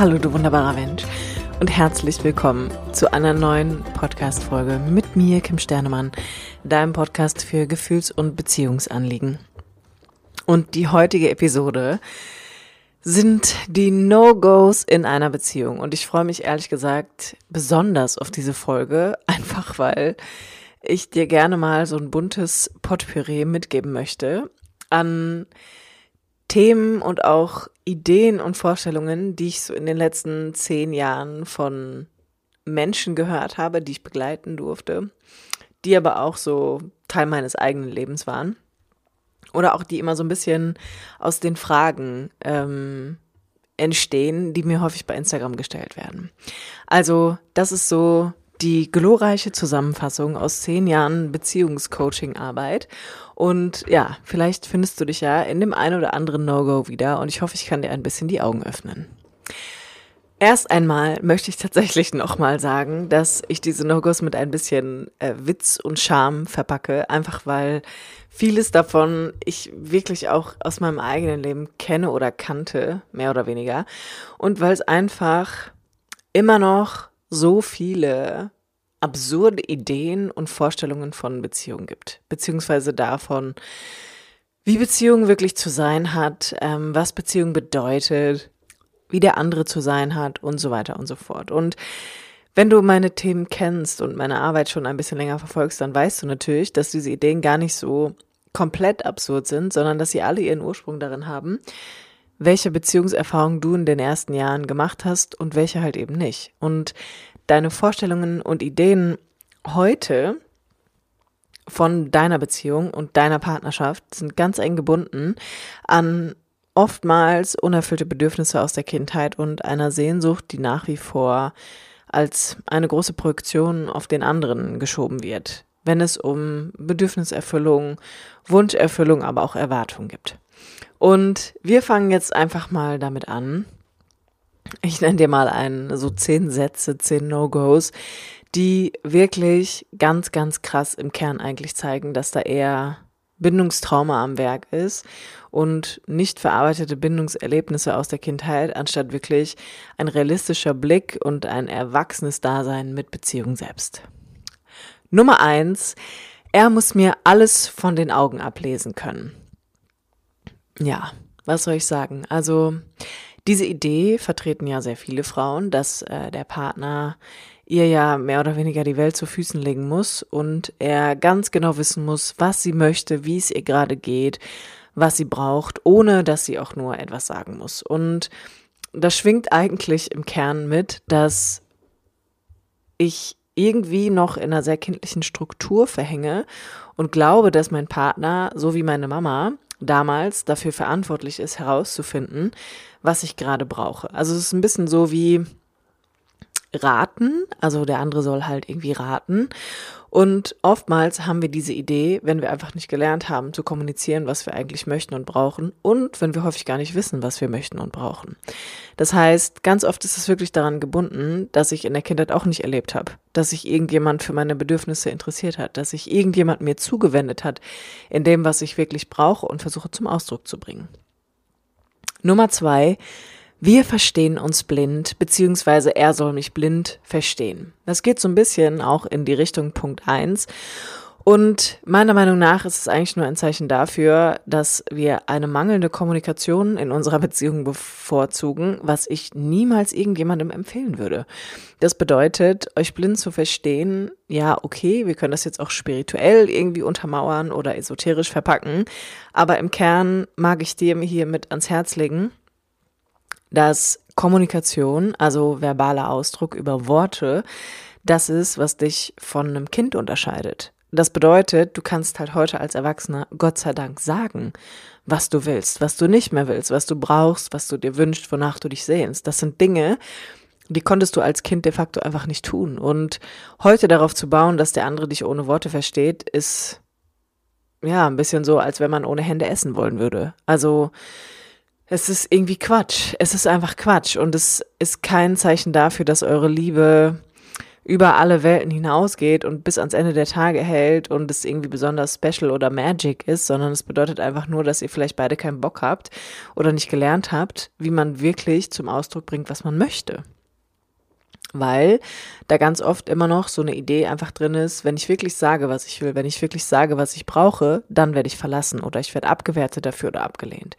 Hallo, du wunderbarer Mensch und herzlich willkommen zu einer neuen Podcast-Folge mit mir, Kim Sternemann, deinem Podcast für Gefühls- und Beziehungsanliegen. Und die heutige Episode sind die No-Gos in einer Beziehung. Und ich freue mich ehrlich gesagt besonders auf diese Folge, einfach weil ich dir gerne mal so ein buntes Potpourri mitgeben möchte an Themen und auch Ideen und Vorstellungen, die ich so in den letzten zehn Jahren von Menschen gehört habe, die ich begleiten durfte, die aber auch so Teil meines eigenen Lebens waren. Oder auch die immer so ein bisschen aus den Fragen ähm, entstehen, die mir häufig bei Instagram gestellt werden. Also das ist so die glorreiche Zusammenfassung aus zehn Jahren Beziehungscoaching-Arbeit. Und ja, vielleicht findest du dich ja in dem einen oder anderen No-Go wieder und ich hoffe, ich kann dir ein bisschen die Augen öffnen. Erst einmal möchte ich tatsächlich nochmal sagen, dass ich diese No-Gos mit ein bisschen äh, Witz und Charme verpacke, einfach weil vieles davon ich wirklich auch aus meinem eigenen Leben kenne oder kannte, mehr oder weniger. Und weil es einfach immer noch so viele absurde Ideen und Vorstellungen von Beziehungen gibt, beziehungsweise davon, wie Beziehung wirklich zu sein hat, ähm, was Beziehung bedeutet, wie der andere zu sein hat und so weiter und so fort. Und wenn du meine Themen kennst und meine Arbeit schon ein bisschen länger verfolgst, dann weißt du natürlich, dass diese Ideen gar nicht so komplett absurd sind, sondern dass sie alle ihren Ursprung darin haben, welche Beziehungserfahrung du in den ersten Jahren gemacht hast und welche halt eben nicht. Und deine Vorstellungen und Ideen heute von deiner Beziehung und deiner Partnerschaft sind ganz eng gebunden an oftmals unerfüllte Bedürfnisse aus der Kindheit und einer Sehnsucht, die nach wie vor als eine große Projektion auf den anderen geschoben wird, wenn es um Bedürfniserfüllung, Wunscherfüllung, aber auch Erwartung gibt. Und wir fangen jetzt einfach mal damit an, ich nenne dir mal ein, so zehn Sätze, zehn No-Gos, die wirklich ganz, ganz krass im Kern eigentlich zeigen, dass da eher Bindungstrauma am Werk ist und nicht verarbeitete Bindungserlebnisse aus der Kindheit, anstatt wirklich ein realistischer Blick und ein erwachsenes Dasein mit Beziehung selbst. Nummer eins, er muss mir alles von den Augen ablesen können. Ja, was soll ich sagen? Also, diese Idee vertreten ja sehr viele Frauen, dass äh, der Partner ihr ja mehr oder weniger die Welt zu Füßen legen muss und er ganz genau wissen muss, was sie möchte, wie es ihr gerade geht, was sie braucht, ohne dass sie auch nur etwas sagen muss. Und das schwingt eigentlich im Kern mit, dass ich irgendwie noch in einer sehr kindlichen Struktur verhänge und glaube, dass mein Partner, so wie meine Mama, damals dafür verantwortlich ist, herauszufinden, was ich gerade brauche. Also es ist ein bisschen so wie raten, also der andere soll halt irgendwie raten. Und oftmals haben wir diese Idee, wenn wir einfach nicht gelernt haben zu kommunizieren, was wir eigentlich möchten und brauchen und wenn wir häufig gar nicht wissen, was wir möchten und brauchen. Das heißt, ganz oft ist es wirklich daran gebunden, dass ich in der Kindheit auch nicht erlebt habe, dass sich irgendjemand für meine Bedürfnisse interessiert hat, dass sich irgendjemand mir zugewendet hat in dem, was ich wirklich brauche und versuche zum Ausdruck zu bringen. Nummer zwei, wir verstehen uns blind, beziehungsweise er soll mich blind verstehen. Das geht so ein bisschen auch in die Richtung Punkt eins. Und meiner Meinung nach ist es eigentlich nur ein Zeichen dafür, dass wir eine mangelnde Kommunikation in unserer Beziehung bevorzugen, was ich niemals irgendjemandem empfehlen würde. Das bedeutet, euch blind zu verstehen, ja, okay, wir können das jetzt auch spirituell irgendwie untermauern oder esoterisch verpacken, aber im Kern mag ich dir hier mit ans Herz legen, dass Kommunikation, also verbaler Ausdruck über Worte, das ist, was dich von einem Kind unterscheidet. Das bedeutet, du kannst halt heute als Erwachsener Gott sei Dank sagen, was du willst, was du nicht mehr willst, was du brauchst, was du dir wünschst, wonach du dich sehnst. Das sind Dinge, die konntest du als Kind de facto einfach nicht tun. Und heute darauf zu bauen, dass der andere dich ohne Worte versteht, ist ja ein bisschen so, als wenn man ohne Hände essen wollen würde. Also es ist irgendwie Quatsch. Es ist einfach Quatsch und es ist kein Zeichen dafür, dass eure Liebe über alle Welten hinausgeht und bis ans Ende der Tage hält und es irgendwie besonders special oder magic ist, sondern es bedeutet einfach nur, dass ihr vielleicht beide keinen Bock habt oder nicht gelernt habt, wie man wirklich zum Ausdruck bringt, was man möchte weil da ganz oft immer noch so eine Idee einfach drin ist, wenn ich wirklich sage, was ich will, wenn ich wirklich sage, was ich brauche, dann werde ich verlassen oder ich werde abgewertet dafür oder abgelehnt.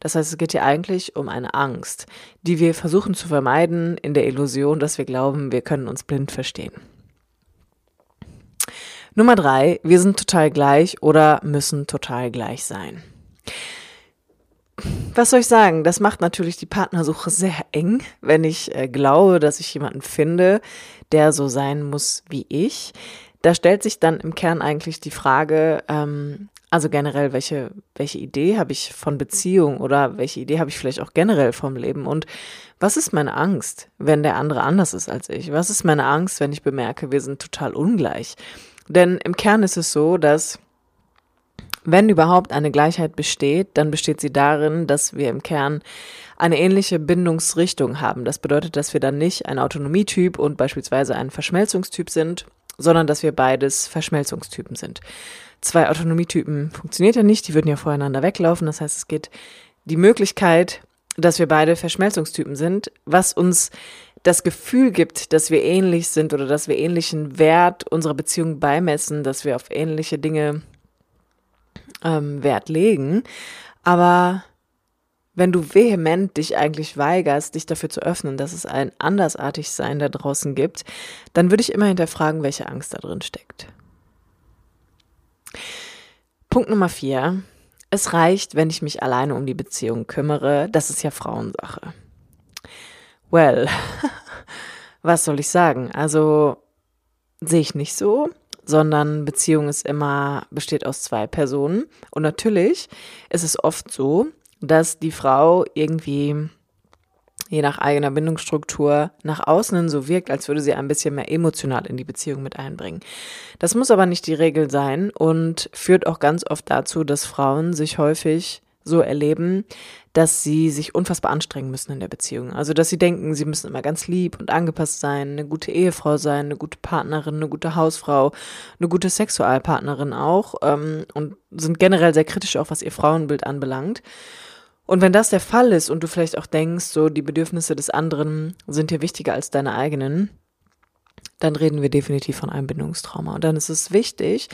Das heißt, es geht hier eigentlich um eine Angst, die wir versuchen zu vermeiden in der Illusion, dass wir glauben, wir können uns blind verstehen. Nummer drei, wir sind total gleich oder müssen total gleich sein was soll ich sagen? Das macht natürlich die Partnersuche sehr eng, wenn ich äh, glaube, dass ich jemanden finde, der so sein muss wie ich. Da stellt sich dann im Kern eigentlich die Frage, ähm, also generell, welche, welche Idee habe ich von Beziehung oder welche Idee habe ich vielleicht auch generell vom Leben und was ist meine Angst, wenn der andere anders ist als ich? Was ist meine Angst, wenn ich bemerke, wir sind total ungleich? Denn im Kern ist es so, dass wenn überhaupt eine Gleichheit besteht, dann besteht sie darin, dass wir im Kern eine ähnliche Bindungsrichtung haben. Das bedeutet, dass wir dann nicht ein Autonomietyp und beispielsweise ein Verschmelzungstyp sind, sondern dass wir beides Verschmelzungstypen sind. Zwei Autonomietypen funktioniert ja nicht, die würden ja voreinander weglaufen. Das heißt, es geht die Möglichkeit, dass wir beide Verschmelzungstypen sind, was uns das Gefühl gibt, dass wir ähnlich sind oder dass wir ähnlichen Wert unserer Beziehung beimessen, dass wir auf ähnliche Dinge ähm, Wert legen. Aber wenn du vehement dich eigentlich weigerst, dich dafür zu öffnen, dass es ein Andersartigsein da draußen gibt, dann würde ich immer hinterfragen, welche Angst da drin steckt. Punkt Nummer vier. Es reicht, wenn ich mich alleine um die Beziehung kümmere. Das ist ja Frauensache. Well, was soll ich sagen? Also sehe ich nicht so sondern Beziehung ist immer, besteht aus zwei Personen. Und natürlich ist es oft so, dass die Frau irgendwie je nach eigener Bindungsstruktur nach außen so wirkt, als würde sie ein bisschen mehr emotional in die Beziehung mit einbringen. Das muss aber nicht die Regel sein und führt auch ganz oft dazu, dass Frauen sich häufig so erleben, dass sie sich unfassbar anstrengen müssen in der Beziehung. Also, dass sie denken, sie müssen immer ganz lieb und angepasst sein, eine gute Ehefrau sein, eine gute Partnerin, eine gute Hausfrau, eine gute Sexualpartnerin auch ähm, und sind generell sehr kritisch auch, was ihr Frauenbild anbelangt. Und wenn das der Fall ist und du vielleicht auch denkst, so die Bedürfnisse des anderen sind dir wichtiger als deine eigenen, dann reden wir definitiv von einem Bindungstrauma. Und dann ist es wichtig,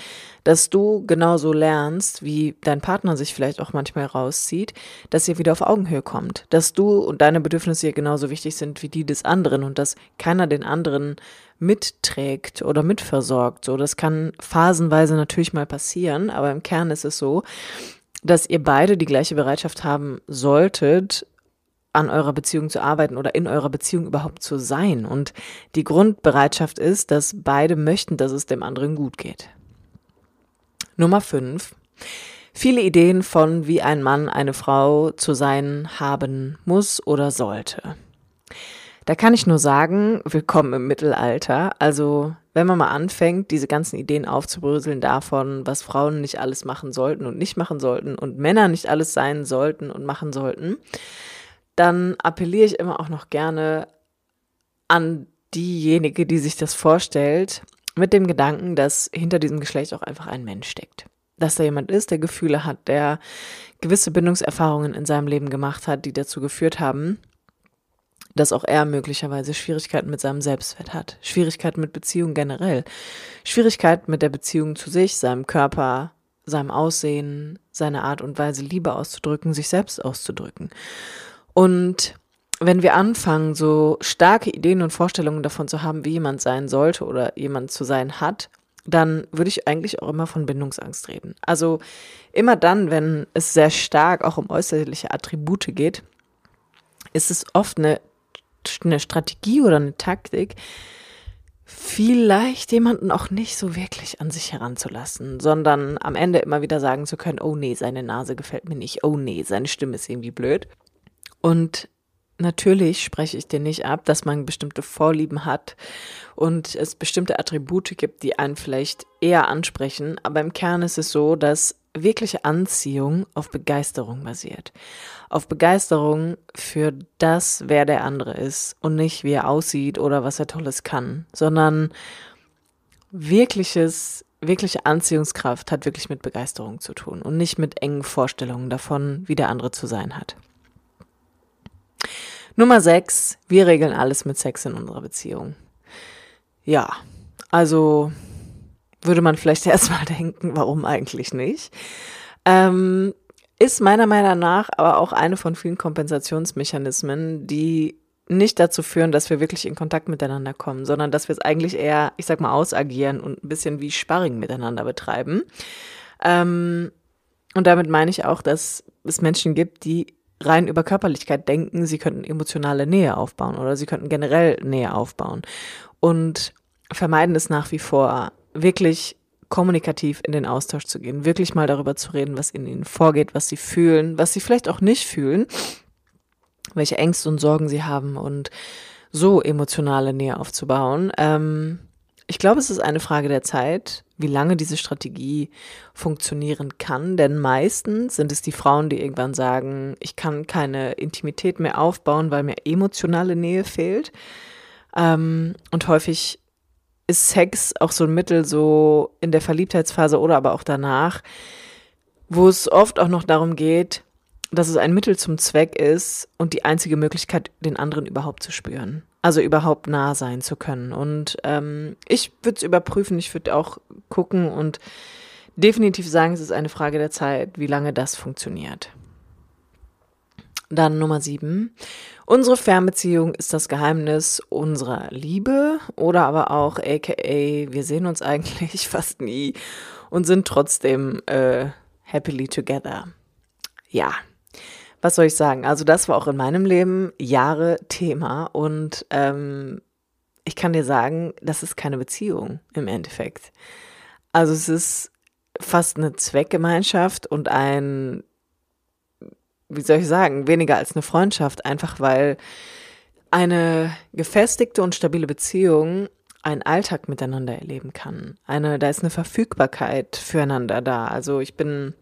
dass du genauso lernst, wie dein Partner sich vielleicht auch manchmal rauszieht, dass ihr wieder auf Augenhöhe kommt, dass du und deine Bedürfnisse genauso wichtig sind wie die des anderen und dass keiner den anderen mitträgt oder mitversorgt. So, das kann phasenweise natürlich mal passieren, aber im Kern ist es so, dass ihr beide die gleiche Bereitschaft haben solltet, an eurer Beziehung zu arbeiten oder in eurer Beziehung überhaupt zu sein. Und die Grundbereitschaft ist, dass beide möchten, dass es dem anderen gut geht. Nummer fünf. Viele Ideen von, wie ein Mann eine Frau zu sein haben muss oder sollte. Da kann ich nur sagen, willkommen im Mittelalter. Also, wenn man mal anfängt, diese ganzen Ideen aufzubröseln davon, was Frauen nicht alles machen sollten und nicht machen sollten und Männer nicht alles sein sollten und machen sollten, dann appelliere ich immer auch noch gerne an diejenige, die sich das vorstellt, mit dem Gedanken, dass hinter diesem Geschlecht auch einfach ein Mensch steckt. Dass da jemand ist, der Gefühle hat, der gewisse Bindungserfahrungen in seinem Leben gemacht hat, die dazu geführt haben, dass auch er möglicherweise Schwierigkeiten mit seinem Selbstwert hat, Schwierigkeiten mit Beziehungen generell, Schwierigkeiten mit der Beziehung zu sich, seinem Körper, seinem Aussehen, seiner Art und Weise Liebe auszudrücken, sich selbst auszudrücken. Und wenn wir anfangen, so starke Ideen und Vorstellungen davon zu haben, wie jemand sein sollte oder jemand zu sein hat, dann würde ich eigentlich auch immer von Bindungsangst reden. Also immer dann, wenn es sehr stark auch um äußerliche Attribute geht, ist es oft eine, eine Strategie oder eine Taktik, vielleicht jemanden auch nicht so wirklich an sich heranzulassen, sondern am Ende immer wieder sagen zu können, oh nee, seine Nase gefällt mir nicht, oh nee, seine Stimme ist irgendwie blöd. Und natürlich spreche ich dir nicht ab, dass man bestimmte Vorlieben hat und es bestimmte Attribute gibt, die einen vielleicht eher ansprechen. Aber im Kern ist es so, dass wirkliche Anziehung auf Begeisterung basiert. Auf Begeisterung für das, wer der andere ist und nicht, wie er aussieht oder was er Tolles kann, sondern wirkliches, wirkliche Anziehungskraft hat wirklich mit Begeisterung zu tun und nicht mit engen Vorstellungen davon, wie der andere zu sein hat. Nummer sechs, wir regeln alles mit Sex in unserer Beziehung. Ja, also würde man vielleicht erstmal denken, warum eigentlich nicht? Ähm, ist meiner Meinung nach aber auch eine von vielen Kompensationsmechanismen, die nicht dazu führen, dass wir wirklich in Kontakt miteinander kommen, sondern dass wir es eigentlich eher, ich sag mal, ausagieren und ein bisschen wie Sparring miteinander betreiben. Ähm, und damit meine ich auch, dass es Menschen gibt, die rein über Körperlichkeit denken, sie könnten emotionale Nähe aufbauen oder sie könnten generell Nähe aufbauen und vermeiden es nach wie vor, wirklich kommunikativ in den Austausch zu gehen, wirklich mal darüber zu reden, was in ihnen vorgeht, was sie fühlen, was sie vielleicht auch nicht fühlen, welche Ängste und Sorgen sie haben und so emotionale Nähe aufzubauen. Ähm, ich glaube, es ist eine Frage der Zeit, wie lange diese Strategie funktionieren kann, denn meistens sind es die Frauen, die irgendwann sagen, ich kann keine Intimität mehr aufbauen, weil mir emotionale Nähe fehlt. Ähm, und häufig ist Sex auch so ein Mittel, so in der Verliebtheitsphase oder aber auch danach, wo es oft auch noch darum geht, dass es ein Mittel zum Zweck ist und die einzige Möglichkeit, den anderen überhaupt zu spüren. Also überhaupt nah sein zu können. Und ähm, ich würde es überprüfen, ich würde auch gucken und definitiv sagen, es ist eine Frage der Zeit, wie lange das funktioniert. Dann Nummer sieben. Unsere Fernbeziehung ist das Geheimnis unserer Liebe oder aber auch aka wir sehen uns eigentlich fast nie und sind trotzdem äh, happily together. Ja, was soll ich sagen? Also das war auch in meinem Leben Jahre Thema und ähm, ich kann dir sagen, das ist keine Beziehung im Endeffekt. Also es ist fast eine Zweckgemeinschaft und ein wie soll ich sagen, weniger als eine Freundschaft, einfach weil eine gefestigte und stabile Beziehung einen Alltag miteinander erleben kann. Eine, da ist eine Verfügbarkeit füreinander da. Also ich bin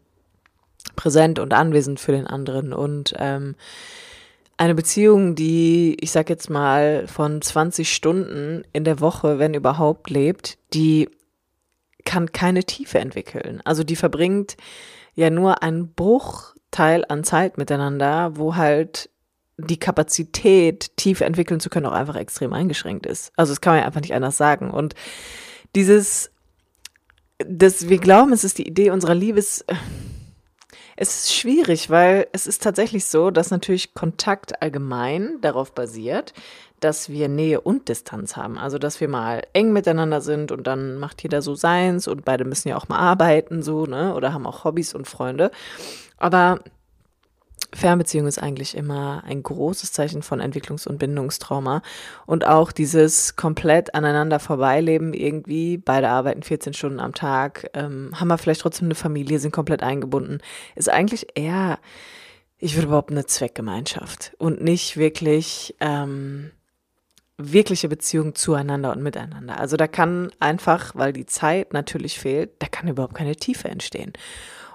präsent und anwesend für den anderen und ähm, eine Beziehung, die, ich sag jetzt mal, von 20 Stunden in der Woche, wenn überhaupt, lebt, die kann keine Tiefe entwickeln. Also die verbringt ja nur einen Bruch Teil an Zeit miteinander, wo halt die Kapazität, tief entwickeln zu können, auch einfach extrem eingeschränkt ist. Also das kann man ja einfach nicht anders sagen. Und dieses, das, wir glauben, es ist die Idee unserer Liebes, es ist schwierig, weil es ist tatsächlich so, dass natürlich Kontakt allgemein darauf basiert, dass wir Nähe und Distanz haben. Also, dass wir mal eng miteinander sind und dann macht jeder so seins und beide müssen ja auch mal arbeiten, so, ne, oder haben auch Hobbys und Freunde. Aber Fernbeziehung ist eigentlich immer ein großes Zeichen von Entwicklungs- und Bindungstrauma. Und auch dieses komplett aneinander vorbeileben irgendwie, beide arbeiten 14 Stunden am Tag, ähm, haben wir vielleicht trotzdem eine Familie, sind komplett eingebunden, ist eigentlich eher, ich würde überhaupt eine Zweckgemeinschaft und nicht wirklich ähm, wirkliche Beziehung zueinander und miteinander. Also da kann einfach, weil die Zeit natürlich fehlt, da kann überhaupt keine Tiefe entstehen.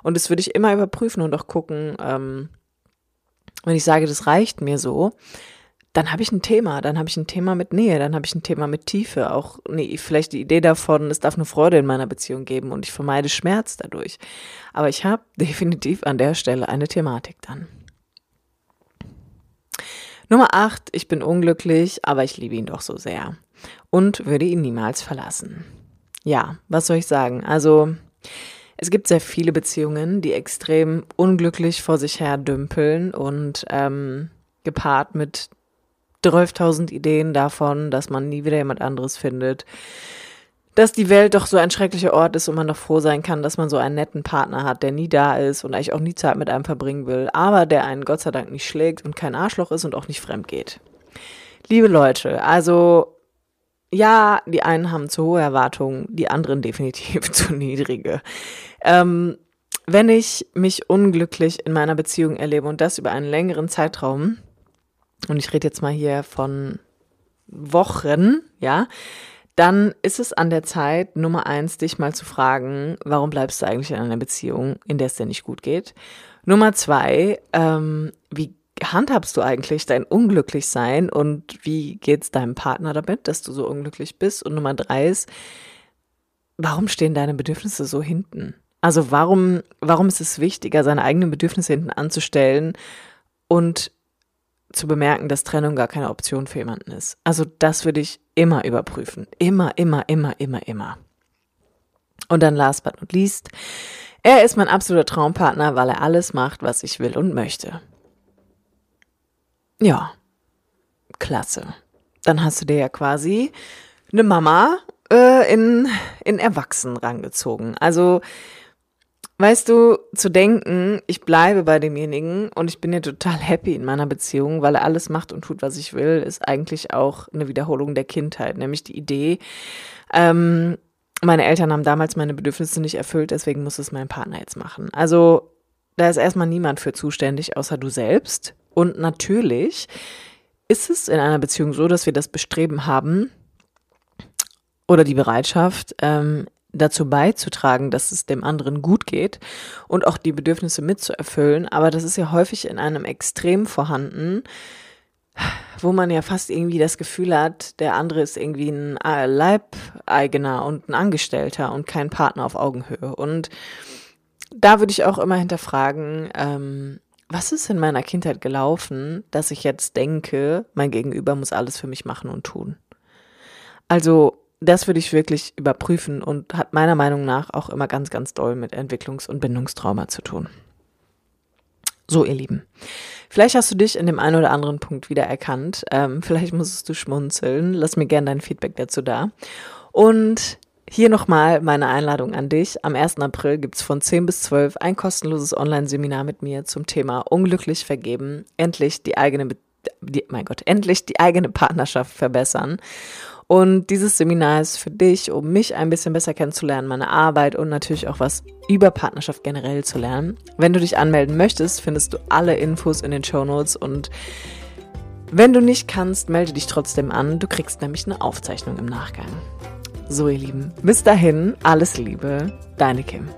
Und das würde ich immer überprüfen und auch gucken, ähm, wenn ich sage, das reicht mir so, dann habe ich ein Thema, dann habe ich ein Thema mit Nähe, dann habe ich ein Thema mit Tiefe, auch nee, vielleicht die Idee davon, es darf eine Freude in meiner Beziehung geben und ich vermeide Schmerz dadurch. Aber ich habe definitiv an der Stelle eine Thematik dann. Nummer 8, ich bin unglücklich, aber ich liebe ihn doch so sehr und würde ihn niemals verlassen. Ja, was soll ich sagen? Also, es gibt sehr viele Beziehungen, die extrem unglücklich vor sich her dümpeln und ähm, gepaart mit 12.000 Ideen davon, dass man nie wieder jemand anderes findet, dass die Welt doch so ein schrecklicher Ort ist und man doch froh sein kann, dass man so einen netten Partner hat, der nie da ist und eigentlich auch nie Zeit mit einem verbringen will, aber der einen Gott sei Dank nicht schlägt und kein Arschloch ist und auch nicht fremd geht. Liebe Leute, also ja, die einen haben zu hohe Erwartungen, die anderen definitiv zu niedrige. Ähm, wenn ich mich unglücklich in meiner Beziehung erlebe und das über einen längeren Zeitraum, und ich rede jetzt mal hier von Wochen, ja, dann ist es an der Zeit, Nummer eins, dich mal zu fragen, warum bleibst du eigentlich in einer Beziehung, in der es dir nicht gut geht? Nummer zwei, ähm, wie handhabst du eigentlich dein Unglücklichsein und wie geht's deinem Partner damit, dass du so unglücklich bist? Und Nummer drei ist, warum stehen deine Bedürfnisse so hinten? Also warum, warum ist es wichtiger, seine eigenen Bedürfnisse hinten anzustellen und zu bemerken, dass Trennung gar keine Option für jemanden ist? Also das würde ich immer überprüfen. Immer, immer, immer, immer, immer. Und dann last but not least, er ist mein absoluter Traumpartner, weil er alles macht, was ich will und möchte. Ja, klasse. Dann hast du dir ja quasi eine Mama äh, in, in Erwachsenen rangezogen. Also, weißt du, zu denken, ich bleibe bei demjenigen und ich bin ja total happy in meiner Beziehung, weil er alles macht und tut, was ich will, ist eigentlich auch eine Wiederholung der Kindheit. Nämlich die Idee, ähm, meine Eltern haben damals meine Bedürfnisse nicht erfüllt, deswegen muss es mein Partner jetzt machen. Also, da ist erstmal niemand für zuständig, außer du selbst. Und natürlich ist es in einer Beziehung so, dass wir das Bestreben haben oder die Bereitschaft, ähm, dazu beizutragen, dass es dem anderen gut geht und auch die Bedürfnisse mitzuerfüllen. Aber das ist ja häufig in einem Extrem vorhanden, wo man ja fast irgendwie das Gefühl hat, der andere ist irgendwie ein Leibeigener und ein Angestellter und kein Partner auf Augenhöhe. Und da würde ich auch immer hinterfragen, ähm, was ist in meiner Kindheit gelaufen, dass ich jetzt denke, mein Gegenüber muss alles für mich machen und tun? Also, das würde ich wirklich überprüfen und hat meiner Meinung nach auch immer ganz, ganz doll mit Entwicklungs- und Bindungstrauma zu tun. So, ihr Lieben. Vielleicht hast du dich in dem einen oder anderen Punkt wiedererkannt. Ähm, vielleicht musstest du schmunzeln. Lass mir gerne dein Feedback dazu da. Und hier nochmal meine Einladung an dich. Am 1. April gibt's von 10 bis 12 ein kostenloses Online-Seminar mit mir zum Thema Unglücklich vergeben. Endlich die eigene, die, mein Gott, endlich die eigene Partnerschaft verbessern. Und dieses Seminar ist für dich, um mich ein bisschen besser kennenzulernen, meine Arbeit und natürlich auch was über Partnerschaft generell zu lernen. Wenn du dich anmelden möchtest, findest du alle Infos in den Show Notes und wenn du nicht kannst, melde dich trotzdem an. Du kriegst nämlich eine Aufzeichnung im Nachgang. So, ihr Lieben, bis dahin, alles Liebe, deine Kim.